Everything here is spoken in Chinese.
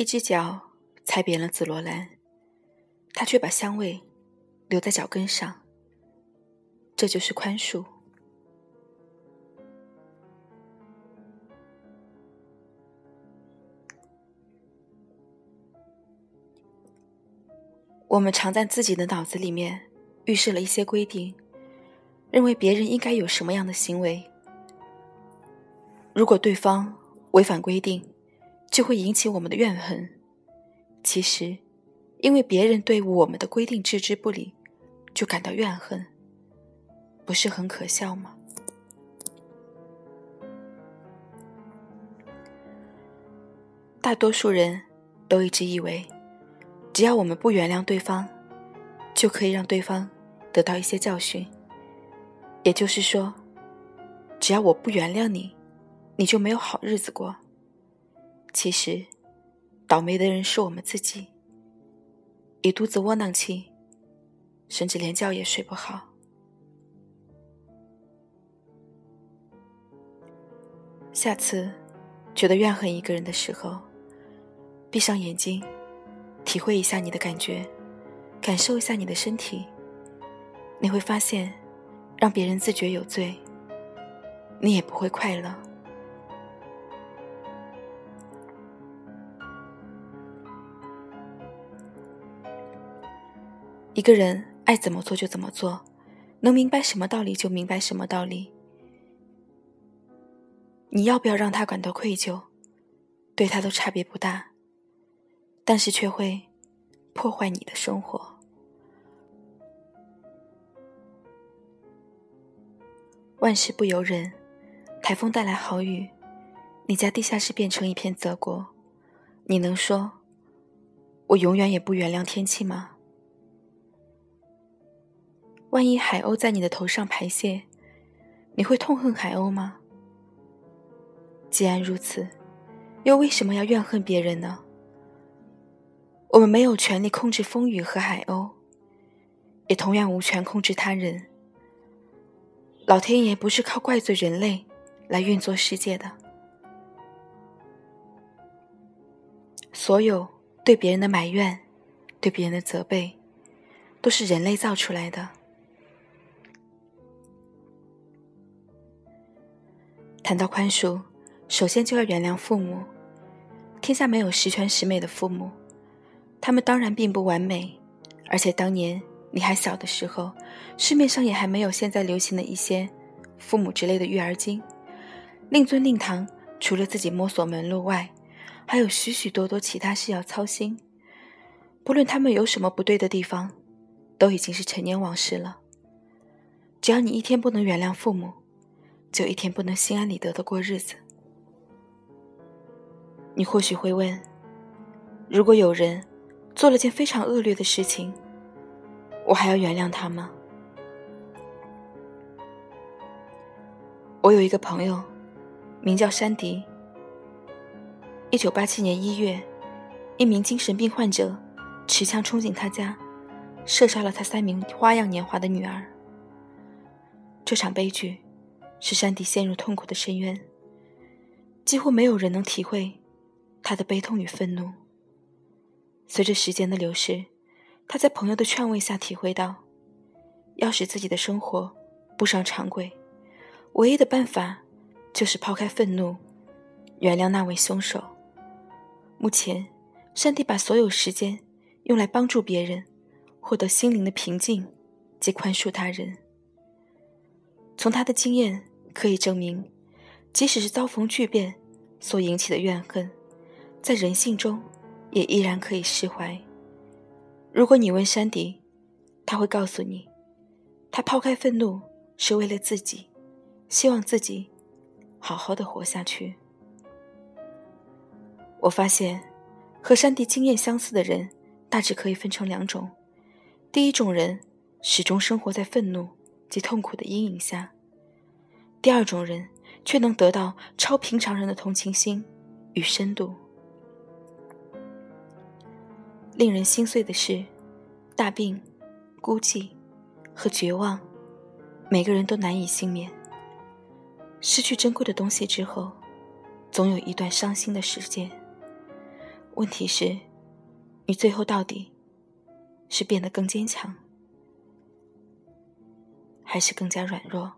一只脚踩扁了紫罗兰，他却把香味留在脚跟上。这就是宽恕。我们常在自己的脑子里面预设了一些规定，认为别人应该有什么样的行为。如果对方违反规定，就会引起我们的怨恨。其实，因为别人对我们的规定置之不理，就感到怨恨，不是很可笑吗？大多数人都一直以为。只要我们不原谅对方，就可以让对方得到一些教训。也就是说，只要我不原谅你，你就没有好日子过。其实，倒霉的人是我们自己，一肚子窝囊气，甚至连觉也睡不好。下次觉得怨恨一个人的时候，闭上眼睛。体会一下你的感觉，感受一下你的身体，你会发现，让别人自觉有罪，你也不会快乐。一个人爱怎么做就怎么做，能明白什么道理就明白什么道理。你要不要让他感到愧疚，对他都差别不大。但是却会破坏你的生活。万事不由人，台风带来好雨，你家地下室变成一片泽国，你能说我永远也不原谅天气吗？万一海鸥在你的头上排泄，你会痛恨海鸥吗？既然如此，又为什么要怨恨别人呢？我们没有权利控制风雨和海鸥，也同样无权控制他人。老天爷不是靠怪罪人类来运作世界的。所有对别人的埋怨、对别人的责备，都是人类造出来的。谈到宽恕，首先就要原谅父母。天下没有十全十美的父母。他们当然并不完美，而且当年你还小的时候，市面上也还没有现在流行的一些父母之类的育儿经。令尊令堂，除了自己摸索门路外，还有许许多多其他事要操心。不论他们有什么不对的地方，都已经是陈年往事了。只要你一天不能原谅父母，就一天不能心安理得的过日子。你或许会问：如果有人……做了件非常恶劣的事情，我还要原谅他吗？我有一个朋友，名叫山迪。一九八七年一月，一名精神病患者持枪冲进他家，射杀了他三名花样年华的女儿。这场悲剧使山迪陷入痛苦的深渊，几乎没有人能体会他的悲痛与愤怒。随着时间的流逝，他在朋友的劝慰下体会到，要使自己的生活步上常轨，唯一的办法就是抛开愤怒，原谅那位凶手。目前，山迪把所有时间用来帮助别人，获得心灵的平静及宽恕他人。从他的经验可以证明，即使是遭逢巨变所引起的怨恨，在人性中。也依然可以释怀。如果你问山迪，他会告诉你，他抛开愤怒是为了自己，希望自己好好的活下去。我发现，和山迪经验相似的人，大致可以分成两种：第一种人始终生活在愤怒及痛苦的阴影下；第二种人却能得到超平常人的同情心与深度。令人心碎的是，大病、孤寂和绝望，每个人都难以幸免。失去珍贵的东西之后，总有一段伤心的时间。问题是，你最后到底是变得更坚强，还是更加软弱？